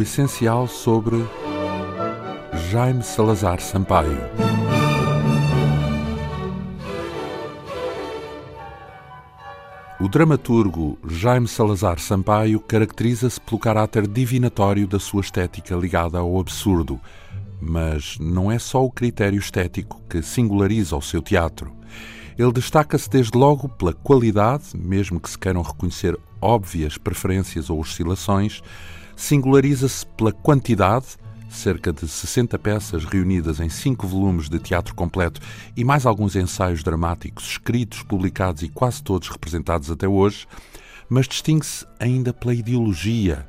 o essencial sobre Jaime Salazar Sampaio. O dramaturgo Jaime Salazar Sampaio caracteriza-se pelo caráter divinatório da sua estética ligada ao absurdo, mas não é só o critério estético que singulariza o seu teatro. Ele destaca-se desde logo pela qualidade, mesmo que se queiram reconhecer óbvias preferências ou oscilações, singulariza-se pela quantidade, cerca de 60 peças reunidas em cinco volumes de teatro completo e mais alguns ensaios dramáticos escritos, publicados e quase todos representados até hoje, mas distingue-se ainda pela ideologia,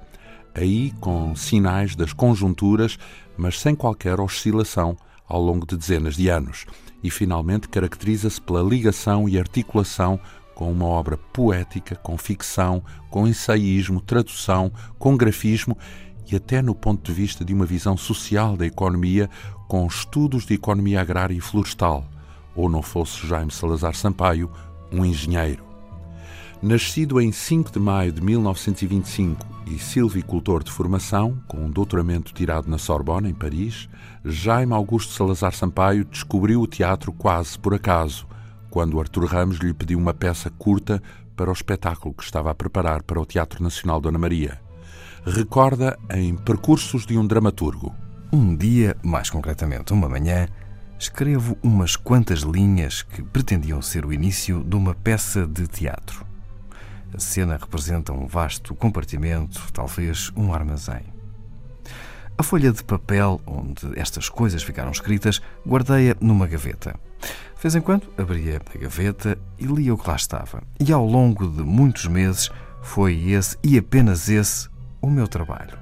aí com sinais das conjunturas, mas sem qualquer oscilação ao longo de dezenas de anos. E finalmente caracteriza-se pela ligação e articulação com uma obra poética, com ficção, com ensaísmo, tradução, com grafismo e até no ponto de vista de uma visão social da economia, com estudos de economia agrária e florestal, ou não fosse Jaime Salazar Sampaio, um engenheiro. Nascido em 5 de maio de 1925 e silvicultor de formação, com um doutoramento tirado na Sorbonne, em Paris, Jaime Augusto Salazar Sampaio descobriu o teatro quase por acaso, quando Artur Ramos lhe pediu uma peça curta para o espetáculo que estava a preparar para o Teatro Nacional Dona Maria recorda em Percursos de um Dramaturgo. Um dia, mais concretamente uma manhã, escrevo umas quantas linhas que pretendiam ser o início de uma peça de teatro. A cena representa um vasto compartimento, talvez um armazém. A folha de papel onde estas coisas ficaram escritas guardei-a numa gaveta. De vez em quando abria a gaveta e lia o que lá estava. E ao longo de muitos meses foi esse e apenas esse o meu trabalho.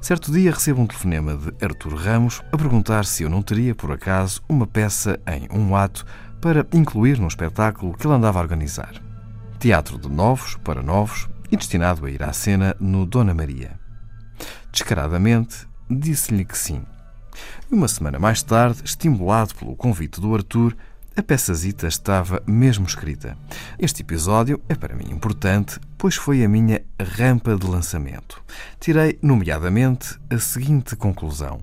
Certo dia recebo um telefonema de Artur Ramos a perguntar se eu não teria, por acaso, uma peça em um ato para incluir no espetáculo que ele andava a organizar. Teatro de novos para novos e destinado a ir à cena no Dona Maria. Descaradamente, disse-lhe que sim. E uma semana mais tarde, estimulado pelo convite do Artur, a peçazita estava mesmo escrita. Este episódio é para mim importante, pois foi a minha rampa de lançamento. Tirei, nomeadamente, a seguinte conclusão.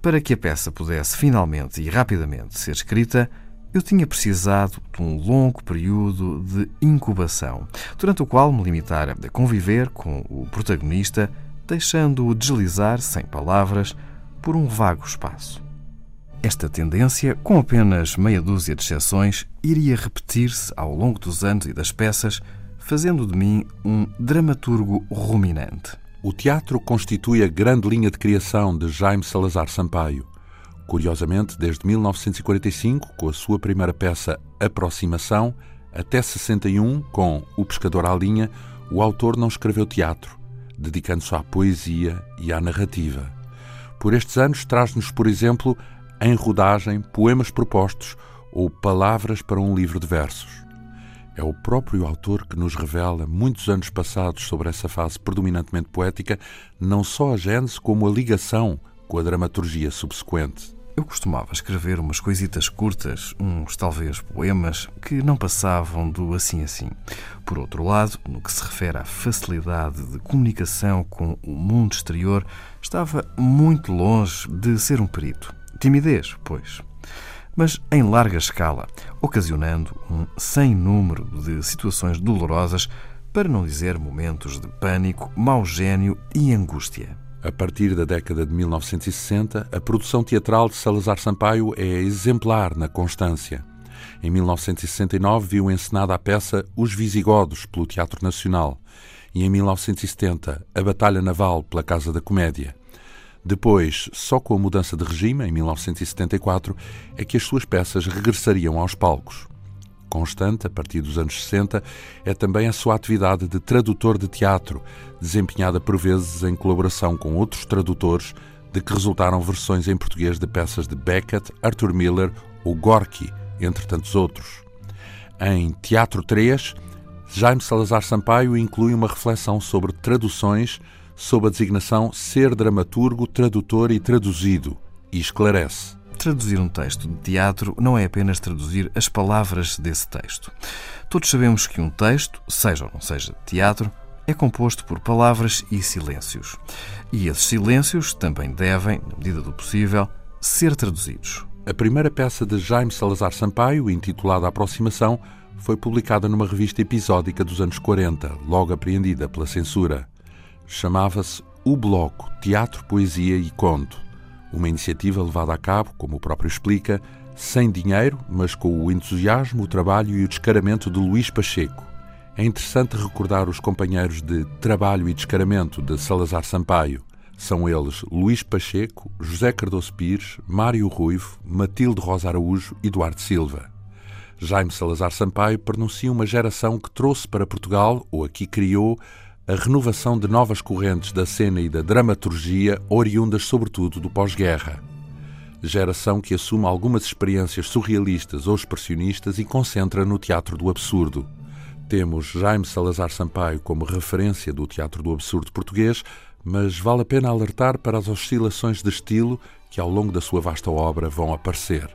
Para que a peça pudesse finalmente e rapidamente ser escrita, eu tinha precisado de um longo período de incubação, durante o qual me limitara a conviver com o protagonista, deixando-o deslizar, sem palavras, por um vago espaço. Esta tendência, com apenas meia dúzia de exceções, iria repetir-se ao longo dos anos e das peças, fazendo de mim um dramaturgo ruminante. O teatro constitui a grande linha de criação de Jaime Salazar Sampaio. Curiosamente, desde 1945, com a sua primeira peça Aproximação, até 61, com O Pescador à Linha, o autor não escreveu teatro, dedicando-se à poesia e à narrativa. Por estes anos, traz-nos, por exemplo, em rodagem, poemas propostos ou palavras para um livro de versos. É o próprio autor que nos revela, muitos anos passados sobre essa fase predominantemente poética, não só a gênese como a ligação com a dramaturgia subsequente. Eu costumava escrever umas coisitas curtas, uns talvez poemas, que não passavam do assim assim. Por outro lado, no que se refere à facilidade de comunicação com o mundo exterior, estava muito longe de ser um perito. Timidez, pois. Mas em larga escala, ocasionando um sem número de situações dolorosas, para não dizer momentos de pânico, mau gênio e angústia. A partir da década de 1960, a produção teatral de Salazar Sampaio é exemplar na constância. Em 1969 viu encenada a peça Os Visigodos pelo Teatro Nacional e em 1970 A Batalha Naval pela Casa da Comédia. Depois, só com a mudança de regime, em 1974, é que as suas peças regressariam aos palcos. Constante, a partir dos anos 60, é também a sua atividade de tradutor de teatro, desempenhada por vezes em colaboração com outros tradutores, de que resultaram versões em português de peças de Beckett, Arthur Miller ou Gorky, entre tantos outros. Em Teatro 3, Jaime Salazar Sampaio inclui uma reflexão sobre traduções sob a designação ser dramaturgo, tradutor e traduzido, e esclarece. Traduzir um texto de teatro não é apenas traduzir as palavras desse texto. Todos sabemos que um texto, seja ou não seja de teatro, é composto por palavras e silêncios. E esses silêncios também devem, na medida do possível, ser traduzidos. A primeira peça de Jaime Salazar Sampaio, intitulada Aproximação, foi publicada numa revista episódica dos anos 40, logo apreendida pela censura. Chamava-se O Bloco Teatro, Poesia e Conto, uma iniciativa levada a cabo, como o próprio explica, sem dinheiro, mas com o entusiasmo, o trabalho e o descaramento de Luís Pacheco. É interessante recordar os companheiros de trabalho e descaramento de Salazar Sampaio. São eles Luís Pacheco, José Cardoso Pires, Mário Ruivo, Matilde Rosa Araújo e Duarte Silva. Jaime Salazar Sampaio pronuncia uma geração que trouxe para Portugal, ou aqui criou, a renovação de novas correntes da cena e da dramaturgia, oriundas sobretudo do pós-guerra. Geração que assume algumas experiências surrealistas ou expressionistas e concentra no teatro do absurdo. Temos Jaime Salazar Sampaio como referência do teatro do absurdo português, mas vale a pena alertar para as oscilações de estilo que ao longo da sua vasta obra vão aparecer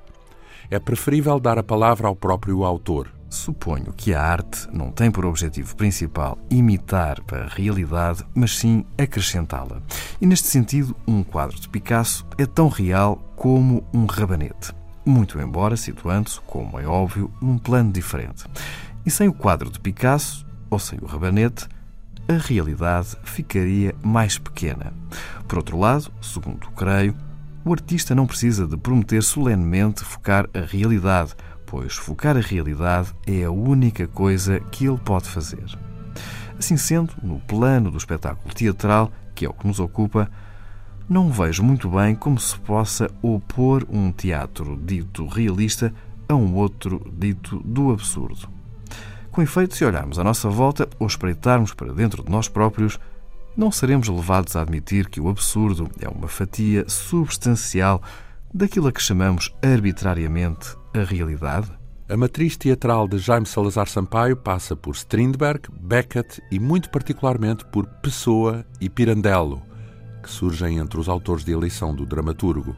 é preferível dar a palavra ao próprio autor. Suponho que a arte não tem por objetivo principal imitar a realidade, mas sim acrescentá-la. E neste sentido, um quadro de Picasso é tão real como um rabanete. Muito embora situando-se, como é óbvio, num plano diferente. E sem o quadro de Picasso, ou sem o rabanete, a realidade ficaria mais pequena. Por outro lado, segundo creio, o artista não precisa de prometer solenemente focar a realidade, pois focar a realidade é a única coisa que ele pode fazer. Assim sendo, no plano do espetáculo teatral, que é o que nos ocupa, não vejo muito bem como se possa opor um teatro dito realista a um outro dito do absurdo. Com efeito, se olharmos à nossa volta ou espreitarmos para dentro de nós próprios, não seremos levados a admitir que o absurdo é uma fatia substancial daquilo a que chamamos arbitrariamente a realidade? A matriz teatral de Jaime Salazar Sampaio passa por Strindberg, Beckett e, muito particularmente, por Pessoa e Pirandello, que surgem entre os autores de eleição do dramaturgo.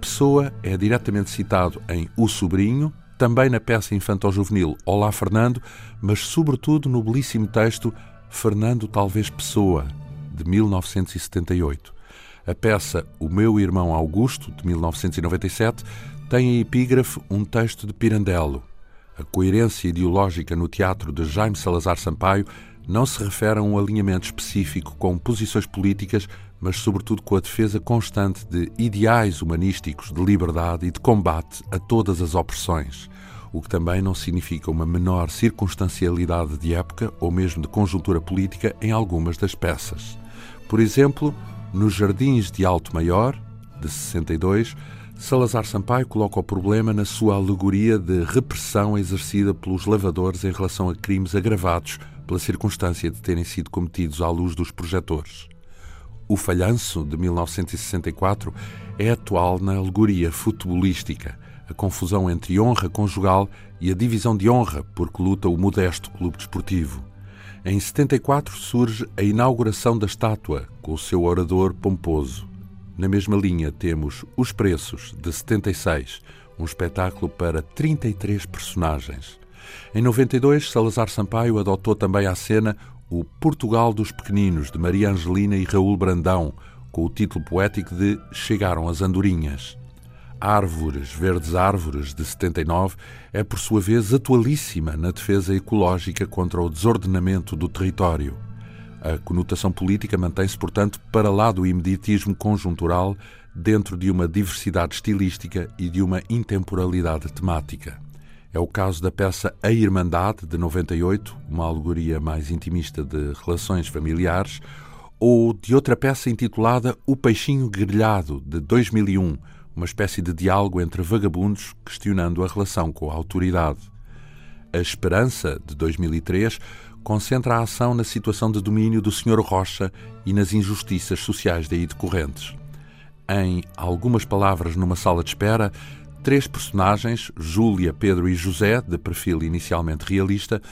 Pessoa é diretamente citado em O Sobrinho, também na peça infantil-juvenil Olá Fernando, mas sobretudo no belíssimo texto Fernando Talvez Pessoa, de 1978. A peça O Meu Irmão Augusto, de 1997, tem em epígrafe um texto de Pirandello. A coerência ideológica no teatro de Jaime Salazar Sampaio não se refere a um alinhamento específico com posições políticas, mas sobretudo com a defesa constante de ideais humanísticos de liberdade e de combate a todas as opressões, o que também não significa uma menor circunstancialidade de época ou mesmo de conjuntura política em algumas das peças. Por exemplo, nos Jardins de Alto Maior, de 62, Salazar Sampaio coloca o problema na sua alegoria de repressão exercida pelos lavadores em relação a crimes agravados pela circunstância de terem sido cometidos à luz dos projetores. O Falhanço, de 1964, é atual na alegoria futebolística, a confusão entre honra conjugal e a divisão de honra porque luta o modesto clube desportivo. Em 74 surge a inauguração da estátua, com o seu orador pomposo. Na mesma linha temos Os Preços, de 76, um espetáculo para 33 personagens. Em 92, Salazar Sampaio adotou também à cena o Portugal dos Pequeninos, de Maria Angelina e Raul Brandão, com o título poético de Chegaram as Andorinhas. Árvores, Verdes Árvores, de 79, é por sua vez atualíssima na defesa ecológica contra o desordenamento do território. A conotação política mantém-se, portanto, para lá do imediatismo conjuntural, dentro de uma diversidade estilística e de uma intemporalidade temática. É o caso da peça A Irmandade, de 98, uma alegoria mais intimista de relações familiares, ou de outra peça intitulada O Peixinho Grelhado, de 2001, uma espécie de diálogo entre vagabundos questionando a relação com a autoridade. A Esperança, de 2003, concentra a ação na situação de domínio do Sr. Rocha e nas injustiças sociais daí decorrentes. Em Algumas Palavras numa Sala de Espera, três personagens, Júlia, Pedro e José, de perfil inicialmente realista,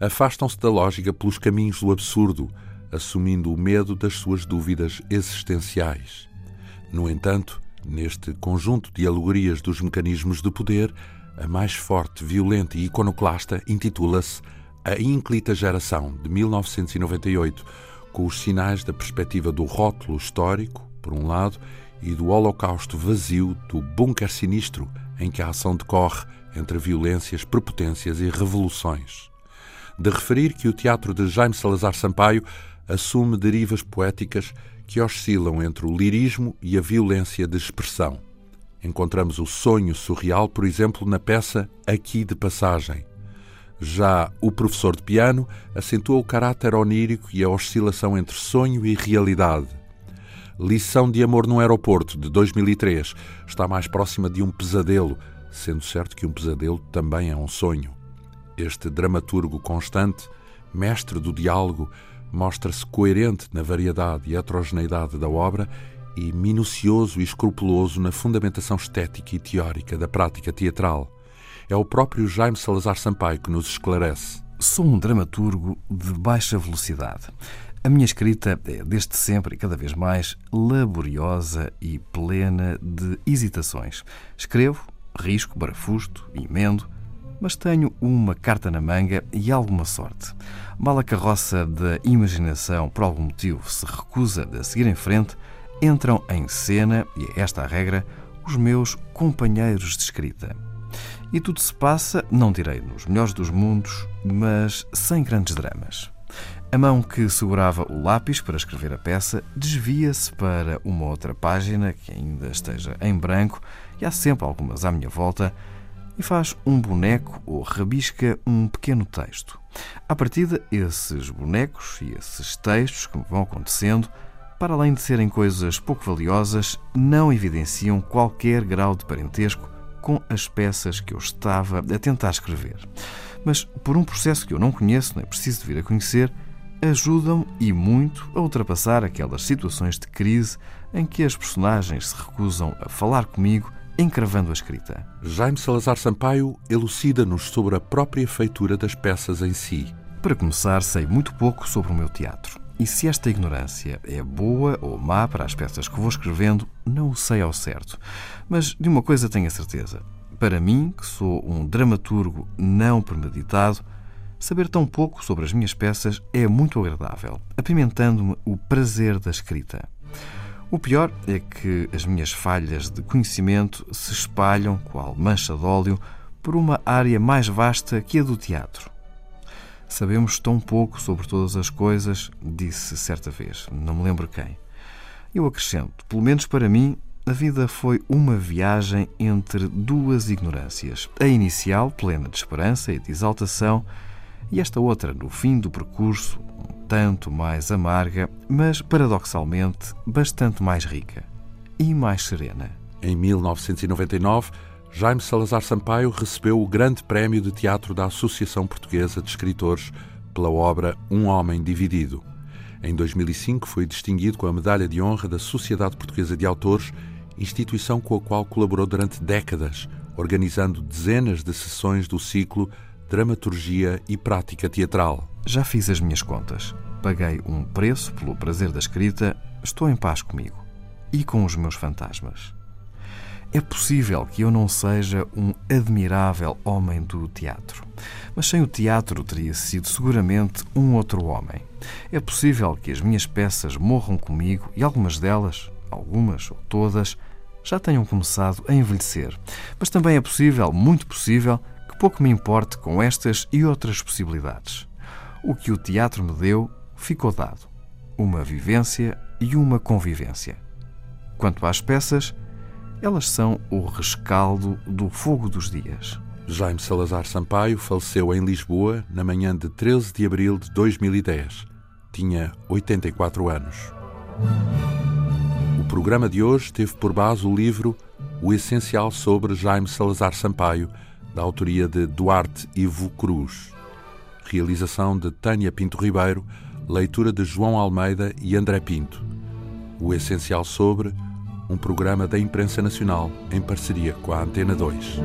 afastam-se da lógica pelos caminhos do absurdo, assumindo o medo das suas dúvidas existenciais. No entanto, Neste conjunto de alegorias dos mecanismos de poder, a mais forte, violenta e iconoclasta intitula-se A Ínclita Geração, de 1998, com os sinais da perspectiva do rótulo histórico, por um lado, e do holocausto vazio do bunker sinistro em que a ação decorre entre violências, prepotências e revoluções. De referir que o teatro de Jaime Salazar Sampaio assume derivas poéticas que oscilam entre o lirismo e a violência de expressão. Encontramos o sonho surreal, por exemplo, na peça Aqui de Passagem. Já o professor de piano acentua o caráter onírico e a oscilação entre sonho e realidade. Lição de Amor no Aeroporto, de 2003, está mais próxima de um pesadelo, sendo certo que um pesadelo também é um sonho. Este dramaturgo constante, mestre do diálogo, mostra-se coerente na variedade e heterogeneidade da obra e minucioso e escrupuloso na fundamentação estética e teórica da prática teatral. É o próprio Jaime Salazar Sampaio que nos esclarece. Sou um dramaturgo de baixa velocidade. A minha escrita é, desde sempre e cada vez mais, laboriosa e plena de hesitações. Escrevo, risco, barafusto, emendo, mas tenho uma carta na manga e alguma sorte. Mal a carroça da imaginação, por algum motivo, se recusa a seguir em frente, entram em cena, e é esta a regra, os meus companheiros de escrita. E tudo se passa, não direi nos melhores dos mundos, mas sem grandes dramas. A mão que segurava o lápis para escrever a peça desvia-se para uma outra página que ainda esteja em branco, e há sempre algumas à minha volta, e faz um boneco ou rabisca um pequeno texto. À partida, esses bonecos e esses textos que vão acontecendo, para além de serem coisas pouco valiosas, não evidenciam qualquer grau de parentesco com as peças que eu estava a tentar escrever. Mas, por um processo que eu não conheço, nem preciso de vir a conhecer, ajudam e muito a ultrapassar aquelas situações de crise em que as personagens se recusam a falar comigo, encravando a escrita. Jaime Salazar Sampaio elucida-nos sobre a própria feitura das peças em si. Para começar, sei muito pouco sobre o meu teatro. E se esta ignorância é boa ou má para as peças que vou escrevendo, não o sei ao certo. Mas de uma coisa tenho a certeza. Para mim, que sou um dramaturgo não premeditado, Saber tão pouco sobre as minhas peças é muito agradável, apimentando-me o prazer da escrita. O pior é que as minhas falhas de conhecimento se espalham, qual mancha de óleo, por uma área mais vasta que a do teatro. Sabemos tão pouco sobre todas as coisas, disse certa vez, não me lembro quem. Eu acrescento, pelo menos para mim, a vida foi uma viagem entre duas ignorâncias. A inicial, plena de esperança e de exaltação, e esta outra, no fim do percurso, um tanto mais amarga, mas paradoxalmente bastante mais rica e mais serena. Em 1999, Jaime Salazar Sampaio recebeu o Grande Prémio de Teatro da Associação Portuguesa de Escritores pela obra Um Homem Dividido. Em 2005 foi distinguido com a Medalha de Honra da Sociedade Portuguesa de Autores, instituição com a qual colaborou durante décadas, organizando dezenas de sessões do ciclo dramaturgia e prática teatral. Já fiz as minhas contas. Paguei um preço pelo prazer da escrita, estou em paz comigo e com os meus fantasmas. É possível que eu não seja um admirável homem do teatro, mas sem o teatro teria sido seguramente um outro homem. É possível que as minhas peças morram comigo e algumas delas, algumas ou todas, já tenham começado a envelhecer. Mas também é possível, muito possível, pouco me importe com estas e outras possibilidades. O que o teatro me deu ficou dado: uma vivência e uma convivência. Quanto às peças, elas são o rescaldo do fogo dos dias. Jaime Salazar Sampaio faleceu em Lisboa na manhã de 13 de abril de 2010. Tinha 84 anos. O programa de hoje teve por base o livro O Essencial sobre Jaime Salazar Sampaio da autoria de Duarte Ivo Cruz. Realização de Tânia Pinto Ribeiro, leitura de João Almeida e André Pinto. O essencial sobre um programa da Imprensa Nacional em parceria com a Antena 2.